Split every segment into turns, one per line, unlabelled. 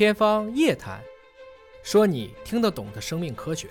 天方夜谭，说你听得懂的生命科学。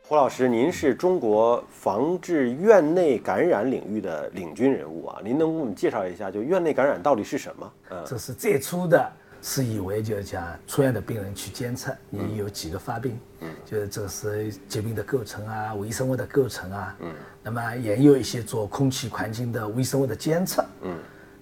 胡老师，您是中国防治院内感染领域的领军人物啊，您能给我们介绍一下，就院内感染到底是什么？
嗯，这是最初的，是以为就是讲出院的病人去监测你有几个发病，嗯，就是这是疾病的构成啊，微生物的构成啊，嗯，那么也有一些做空气环境的微生物的监测，嗯，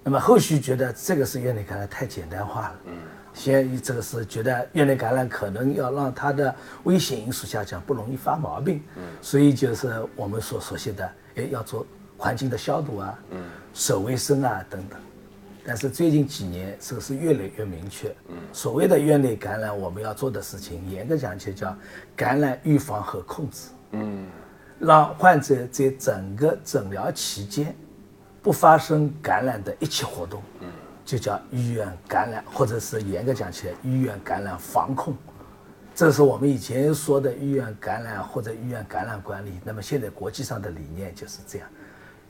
那么后续觉得这个是院内感染太简单化了，嗯。先这个是觉得院内感染可能要让它的危险因素下降，不容易发毛病，嗯，所以就是我们所熟悉的，哎，要做环境的消毒啊，嗯，手卫生啊等等。但是最近几年，这个是越来越明确，嗯，所谓的院内感染，我们要做的事情，严格讲起来叫感染预防和控制，嗯，让患者在整个诊疗期间不发生感染的一切活动，嗯。就叫医院感染，或者是严格讲起来，医院感染防控，这是我们以前说的医院感染或者医院感染管理。那么现在国际上的理念就是这样，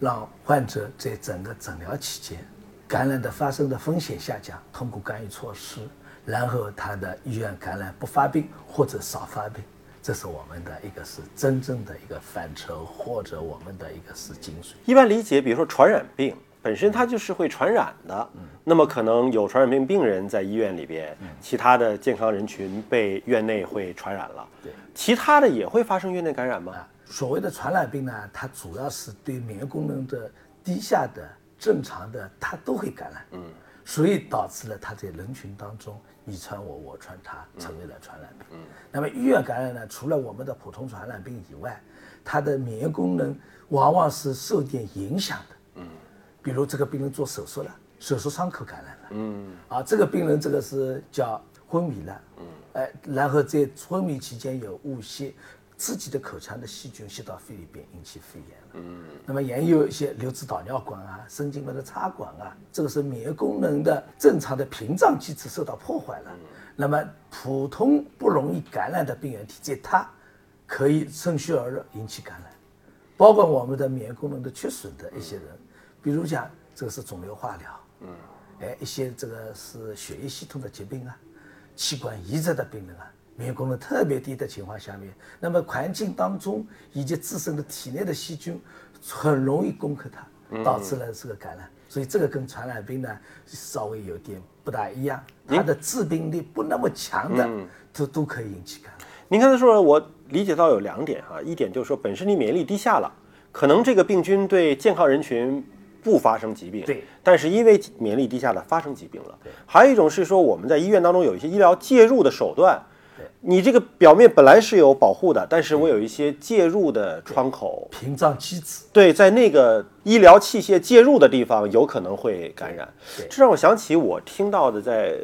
让患者在整个诊疗期间，感染的发生的风险下降，通过干预措施，然后他的医院感染不发病或者少发病，这是我们的一个是真正的一个范畴，或者我们的一个是精髓。
一般理解，比如说传染病。本身它就是会传染的，嗯那么可能有传染病病人在医院里边，其他的健康人群被院内会传染了。对，其他的也会发生院内感染吗？
所谓的传染病呢，它主要是对免疫功能的低下的正常的，它都会感染。嗯，所以导致了他在人群当中你传我，我传他，成为了传染病。嗯，那么医院感染呢，除了我们的普通传染病以外，它的免疫功能往往是受点影响的。比如这个病人做手术了，手术伤口感染了，嗯，啊，这个病人这个是叫昏迷了，嗯，哎，然后在昏迷期间有误吸自己的口腔的细菌吸到肺里边引起肺炎了，嗯，那么也有一些留置导尿管啊、神经门的插管啊，这个是免疫功能的正常的屏障机制受到破坏了，那么普通不容易感染的病原体在它可以趁虚而入引起感染，包括我们的免疫功能的缺损的一些人。比如讲，这个是肿瘤化疗，嗯，哎，一些这个是血液系统的疾病啊，器官移植的病人啊，免疫功能特别低的情况下面，那么环境当中以及自身的体内的细菌很容易攻克它，导致了这个感染。所以这个跟传染病呢稍微有点不大一样，它的致病力不那么强的，都都可以引起感染。
您刚才说，我理解到有两点哈，一点就是说本身你免疫力低下了，可能这个病菌对健康人群。不发生疾病，
对，
但是因为免疫力低下了发生疾病了。对，还有一种是说我们在医院当中有一些医疗介入的手段，对，你这个表面本来是有保护的，但是我有一些介入的窗口。
屏障机制，
对，在那个医疗器械介入的地方有可能会感染。这让我想起我听到的在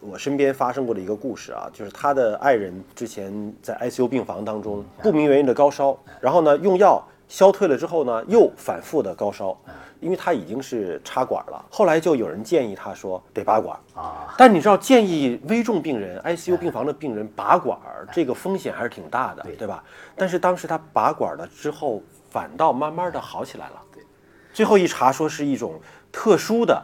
我身边发生过的一个故事啊，就是他的爱人之前在 ICU 病房当中不明原因的高烧，然后呢用药消退了之后呢又反复的高烧。因为他已经是插管了，后来就有人建议他说得拔管啊。但你知道，建议危重病人、ICU 病房的病人拔管，这个风险还是挺大的，对吧？但是当时他拔管了之后，反倒慢慢的好起来了。对，最后一查说是一种特殊的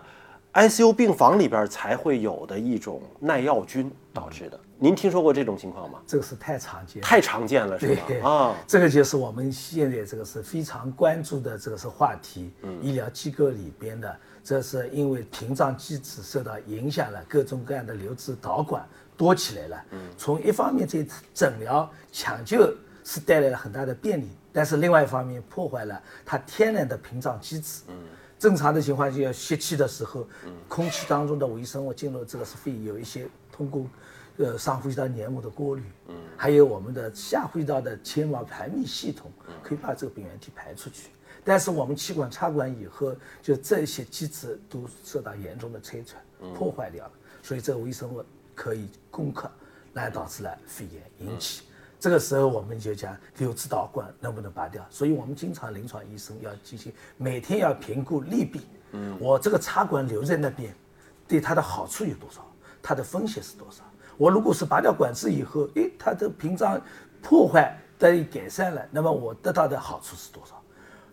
ICU 病房里边才会有的一种耐药菌导致的。您听说过这种情况吗？
这个是太常见，
太常见了，是吧？啊，
这个就是我们现在这个是非常关注的这个是话题。嗯，医疗机构里边的，这是因为屏障机制受到影响了，各种各样的留置导管多起来了。嗯，从一方面这诊疗抢救是带来了很大的便利，但是另外一方面破坏了它天然的屏障机制。嗯，正常的情况就要吸气的时候，空气当中的微生物进入这个是肺有一些通过。呃，上呼吸道黏膜的过滤，嗯，还有我们的下呼吸道的纤毛排泌系统，可以把这个病原体排出去。但是我们气管插管以后，就这些机制都受到严重的摧残、破坏掉了，所以这个微生物可以攻克，来导致了肺炎引起。这个时候我们就讲留置导管能不能拔掉？所以我们经常临床医生要进行每天要评估利弊。嗯，我这个插管留在那边，对它的好处有多少？它的风险是多少？我如果是拔掉管子以后，诶，它的屏障破坏得以改善了，那么我得到的好处是多少？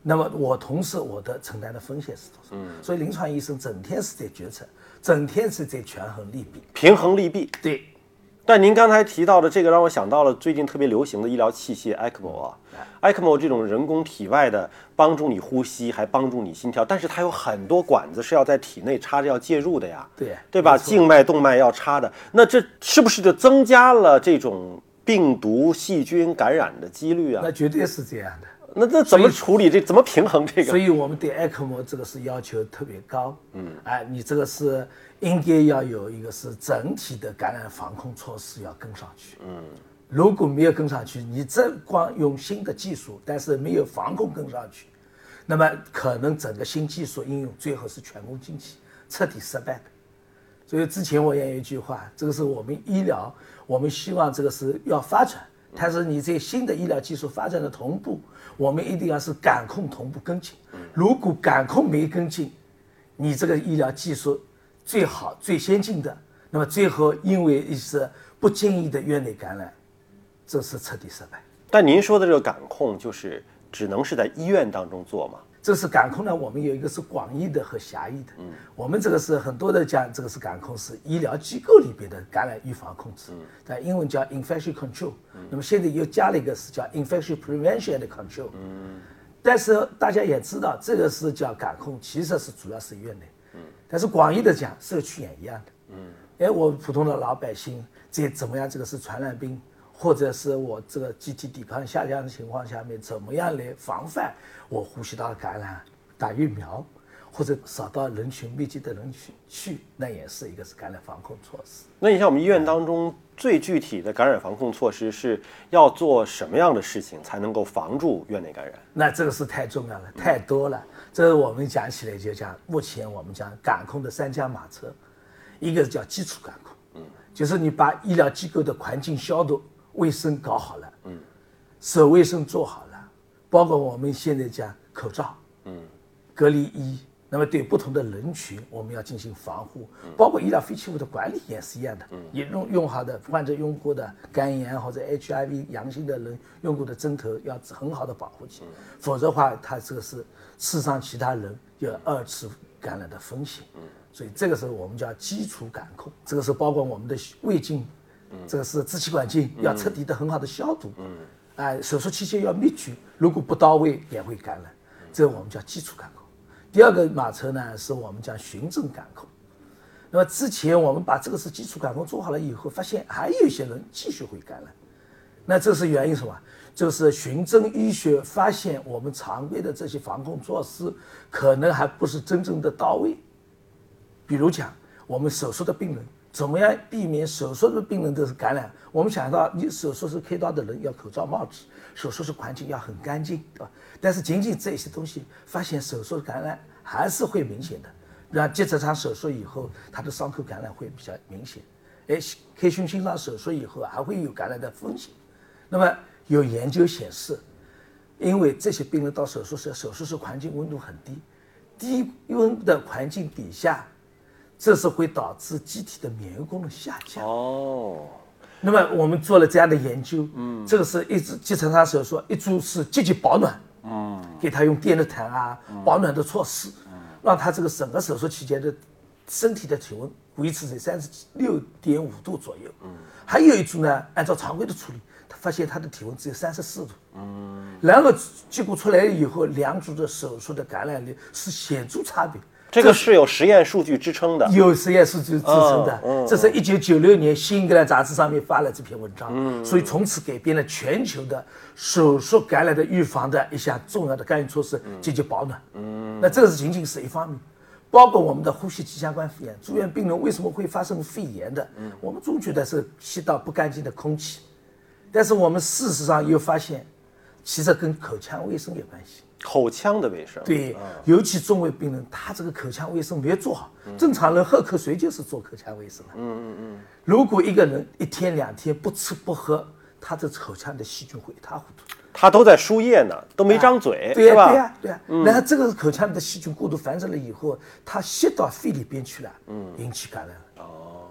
那么我同时我的承担的风险是多少？嗯，所以临床医生整天是在决策，整天是在权衡利弊，
平衡利弊。
对，
但您刚才提到的这个，让我想到了最近特别流行的医疗器械 ECMO 啊，ECMO 这种人工体外的帮助你呼吸，还帮助你心跳，但是它有很多管子是要在体内插着要介入的呀，
对
对吧？静脉、动脉要插的，那这是不是就增加了这种病毒、细菌感染的几率啊
那？绝对是这样的。
那那怎么处理这？怎么平衡这个？
所以我们对 ECMO 这个是要求特别高。嗯，哎，你这个是应该要有一个是整体的感染防控措施要跟上去。嗯，如果没有跟上去，你这光用新的技术，但是没有防控跟上去，那么可能整个新技术应用最后是全功尽弃，彻底失败的。所以之前我也有一句话，这个是我们医疗，我们希望这个是要发展，但是你这新的医疗技术发展的同步，我们一定要是感控同步跟进。如果感控没跟进，你这个医疗技术最好最先进的，那么最后因为一些不经意的院内感染，这是彻底失败。
但您说的这个感控，就是只能是在医院当中做吗？
这是感控呢，我们有一个是广义的和狭义的。嗯，我们这个是很多的讲，这个是感控是医疗机构里边的感染预防控制，嗯但英文叫 infection control。嗯那么现在又加了一个是叫 infection prevention and control。嗯，但是大家也知道，这个是叫感控，其实是主要是院内。嗯，但是广义的讲，社区也一样的。嗯，哎，我普通的老百姓这怎么样？这个是传染病。或者是我这个机体抵抗下降的情况下面，怎么样来防范我呼吸道感染？打疫苗，或者少到人群密集的人群去，那也是一个是感染防控措施。
那你像我们医院当中最具体的感染防控措施是要做什么样的事情才能够防住院内感染？
那这个是太重要了，太多了。这是我们讲起来就讲，目前我们讲感控的三驾马车，一个叫基础感控，嗯，就是你把医疗机构的环境消毒。卫生搞好了，嗯，手卫生做好了，包括我们现在讲口罩，嗯，隔离衣，那么对不同的人群我们要进行防护，包括医疗废弃物的管理也是一样的，嗯，也用用好的患者用过的肝炎或者 HIV 阳性的人用过的针头要很好的保护起，否则的话，它这个是刺伤其他人有二次感染的风险，嗯，所以这个时候我们叫基础感控，这个是包括我们的胃镜。这个是支气管镜要彻底的很好的消毒，嗯，哎，手术期间要灭菌，如果不到位也会感染，这个我们叫基础感控。第二个马车呢，是我们讲循证感控。那么之前我们把这个是基础感控做好了以后，发现还有一些人继续会感染，那这是原因什么？就是循证医学发现我们常规的这些防控措施可能还不是真正的到位。比如讲，我们手术的病人。怎么样避免手术的病人都是感染？我们想到你手术是开刀的人要口罩帽子，手术室环境要很干净，对吧？但是仅仅这些东西，发现手术感染还是会明显的。那结直肠手术以后，他的伤口感染会比较明显。哎，开胸心脏手术以后还会有感染的风险。那么有研究显示，因为这些病人到手术室，手术室环境温度很低，低温的环境底下。这是会导致机体的免疫功能下降。哦。那么我们做了这样的研究，嗯，这个是一直结肠肠手术，一组是积极保暖，嗯，给他用电热毯啊，保暖的措施，嗯，让他这个整个手术期间的身体的体温维持在三十六点五度左右，嗯，还有一组呢，按照常规的处理，他发现他的体温只有三十四度，嗯，然后结果出来以后，两组的手术的感染率是显著差别。
这个是有实验数据支撑的，
有实验数据支撑的。这是一九九六年《新英格兰杂志》上面发了这篇文章，所以从此改变了全球的手术感染的预防的一项重要的干预措施——积极保暖。嗯，那这个是仅仅是一方面，包括我们的呼吸器相关肺炎，住院病人为什么会发生肺炎的？我们总觉得是吸到不干净的空气，但是我们事实上又发现，其实跟口腔卫生有关系。
口腔的卫生，
对，尤其重位病人，他这个口腔卫生没做好。正常人喝口水就是做口腔卫生了。嗯嗯嗯。如果一个人一天两天不吃不喝，他这口腔的细菌会一塌糊涂。
他都在输液呢，都没张嘴，
对
吧？
对呀，对呀。然后这个口腔的细菌过度繁殖了以后，它吸到肺里边去了，嗯，引起感染。哦。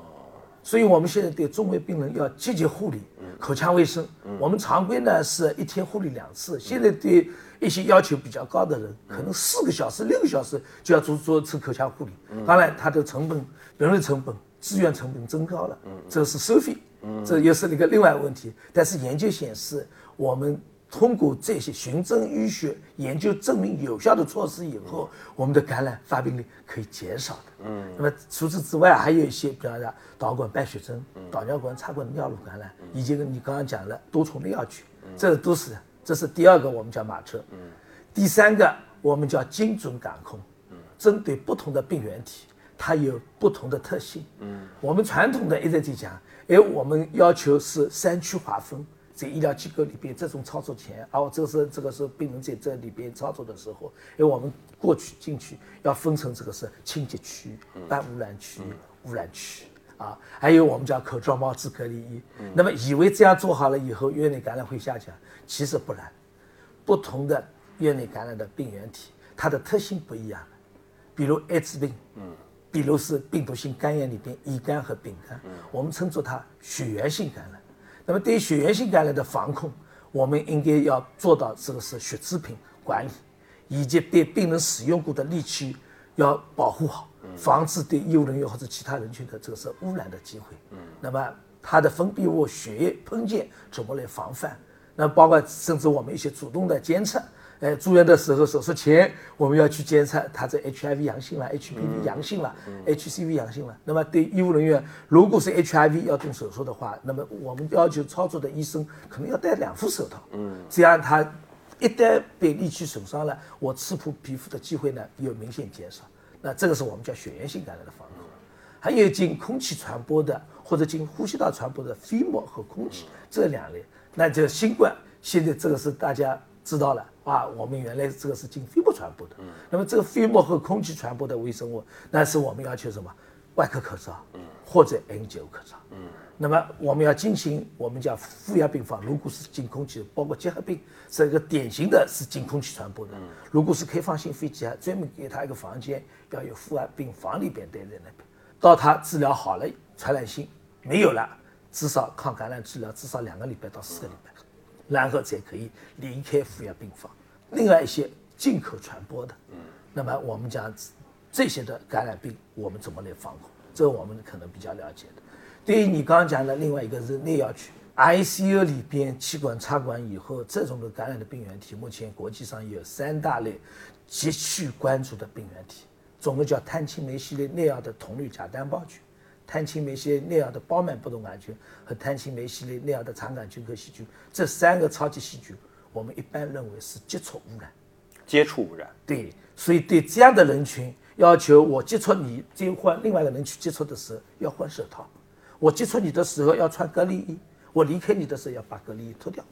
所以我们现在对中位病人要积极护理口腔卫生。我们常规呢是一天护理两次，现在对。一些要求比较高的人，可能四个小时、六个小时就要做做一次口腔护理。当然，它的成本、人力成本、资源成本增高了，这是收费。这又是一个另外问题。但是研究显示，我们通过这些循证医学研究证明有效的措施以后，我们的感染发病率可以减少的。嗯，那么除此之外，还有一些，比方说导管败血症、导尿管插管尿路感染，以及你刚刚讲的多重的药菌，这都是这是第二个我们叫马车。嗯，第三个我们叫精准感控。嗯，针对不同的病原体，它有不同的特性。嗯，我们传统的一直在讲，哎，我们要求是三区划分。在医疗机构里边，这种操作前，哦，这个是这个是病人在这里边操作的时候，因为我们过去进去要分成这个是清洁区、半污染区、污染区啊，还有我们叫口罩、帽子、隔离衣。那么以为这样做好了以后，院内感染会下降，其实不然。不同的院内感染的病原体，它的特性不一样。比如艾滋病，嗯，比如是病毒性肝炎里边乙肝和丙肝，我们称作它血源性感染。那么对于血源性感染的防控，我们应该要做到这个是血制品管理，以及对病人使用过的利器要保护好，防止对医务人员或者其他人群的这个是污染的机会。那么它的分泌物、血液喷溅怎么来防范？那包括甚至我们一些主动的监测。哎，住院的时候手术前我们要去监测他这 HIV 阳性了，HPV 阳性了，HCV 阳性了。那么对医务人员，如果是 HIV 要动手术的话，那么我们要求操作的医生可能要戴两副手套。嗯，这样他一旦被利器损伤了，我刺破皮肤的机会呢有明显减少。那这个是我们叫血源性感染的防控。还有经空气传播的或者经呼吸道传播的飞沫和空气这两类，那就新冠现在这个是大家。知道了啊，我们原来这个是经飞沫传播的，那么这个飞沫和空气传播的微生物，那是我们要求什么？外科口罩，或者 N95 口罩。那么我们要进行我们叫负压病房，如果是进空气，包括结核病，是一个典型的是进空气传播的。嗯如果是开放性肺结啊，专门给他一个房间，要有负压病房里边待在那边，到他治疗好了，传染性没有了，至少抗感染治疗至少两个礼拜到四个礼拜。然后才可以离开负压病房。另外一些进口传播的，嗯，那么我们讲这些的感染病，我们怎么来防控？这我们可能比较了解的。对于你刚刚讲的另外一个是内药菌，ICU 里边气管插管以后这种的感染的病原体，目前国际上有三大类急需关注的病原体，总的叫碳青霉系列内药的铜绿假单胞菌。碳青霉系列内药的包曼不动杆菌和碳青霉系列内药的肠杆菌和细菌，这三个超级细菌，我们一般认为是接触污染。
接触污染。
对，所以对这样的人群，要求我接触你，再换另外一个人去接触的时候要换手套；我接触你的时候要穿隔离衣；我离开你的时候要把隔离衣脱掉。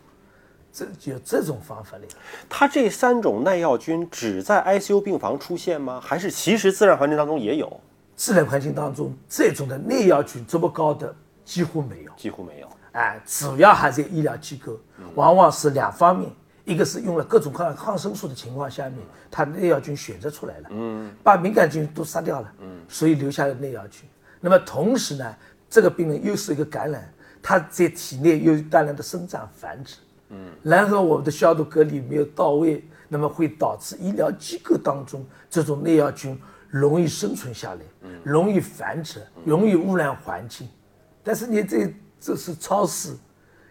这就这种方法了。
它这三种耐药菌只在 ICU 病房出现吗？还是其实自然环境当中也有？
自然环境当中，这种的耐药菌这么高的几乎没有，
几乎没有。
哎，主要还在医疗机构，往往是两方面，一个是用了各种各样抗生素的情况下面，它内药菌选择出来了，嗯，把敏感菌都杀掉了，嗯，所以留下了内药菌。那么同时呢，这个病人又是一个感染，他在体内又有大量的生长繁殖，嗯，然后我们的消毒隔离没有到位，那么会导致医疗机构当中这种内药菌。容易生存下来，嗯容易繁殖，容易污染环境。但是你这这是超市，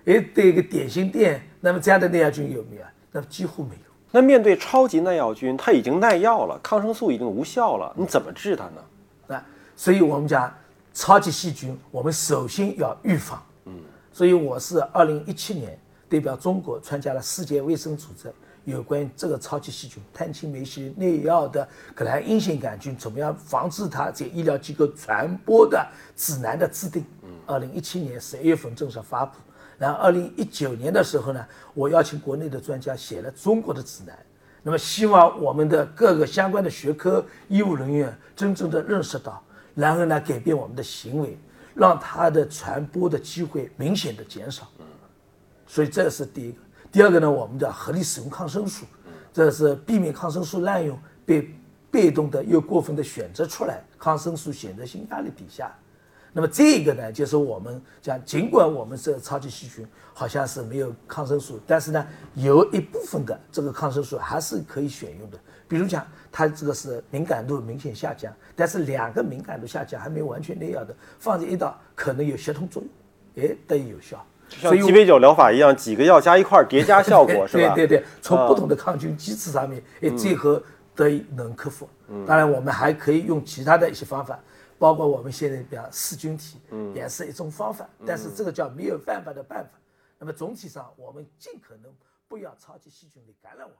哎，对一个点心店，那么这样的耐药菌有没有？那几乎没有。
那面对超级耐药菌，它已经耐药了，抗生素已经无效了，你怎么治它呢？
啊，所以我们讲超级细菌，我们首先要预防。嗯，所以我是二零一七年代表中国参加了世界卫生组织。有关这个超级细菌碳青霉系内药的可兰阴性杆菌，怎么样防治它在医疗机构传播的指南的制定？嗯，二零一七年十一月份正式发布。然后二零一九年的时候呢，我邀请国内的专家写了中国的指南。那么希望我们的各个相关的学科医务人员真正的认识到，然后呢改变我们的行为，让它的传播的机会明显的减少。嗯，所以这是第一个。第二个呢，我们叫合理使用抗生素，这是避免抗生素滥用被被动的又过分的选择出来，抗生素选择性压力底下。那么这个呢，就是我们讲，尽管我们这个超级细菌好像是没有抗生素，但是呢，有一部分的这个抗生素还是可以选用的。比如讲，它这个是敏感度明显下降，但是两个敏感度下降还没完全内药的放在一道，可能有协同作用。哎得以有效。
像鸡尾酒疗法一样，几个药加一块儿叠加效果，是吧？
对对对，从不同的抗菌机制上面，哎，最后得以能克服。当然，我们还可以用其他的一些方法，包括我们现在比较噬菌体，也是一种方法。但是这个叫没有办法的办法。那么总体上，我们尽可能不要超级细菌来感染我们。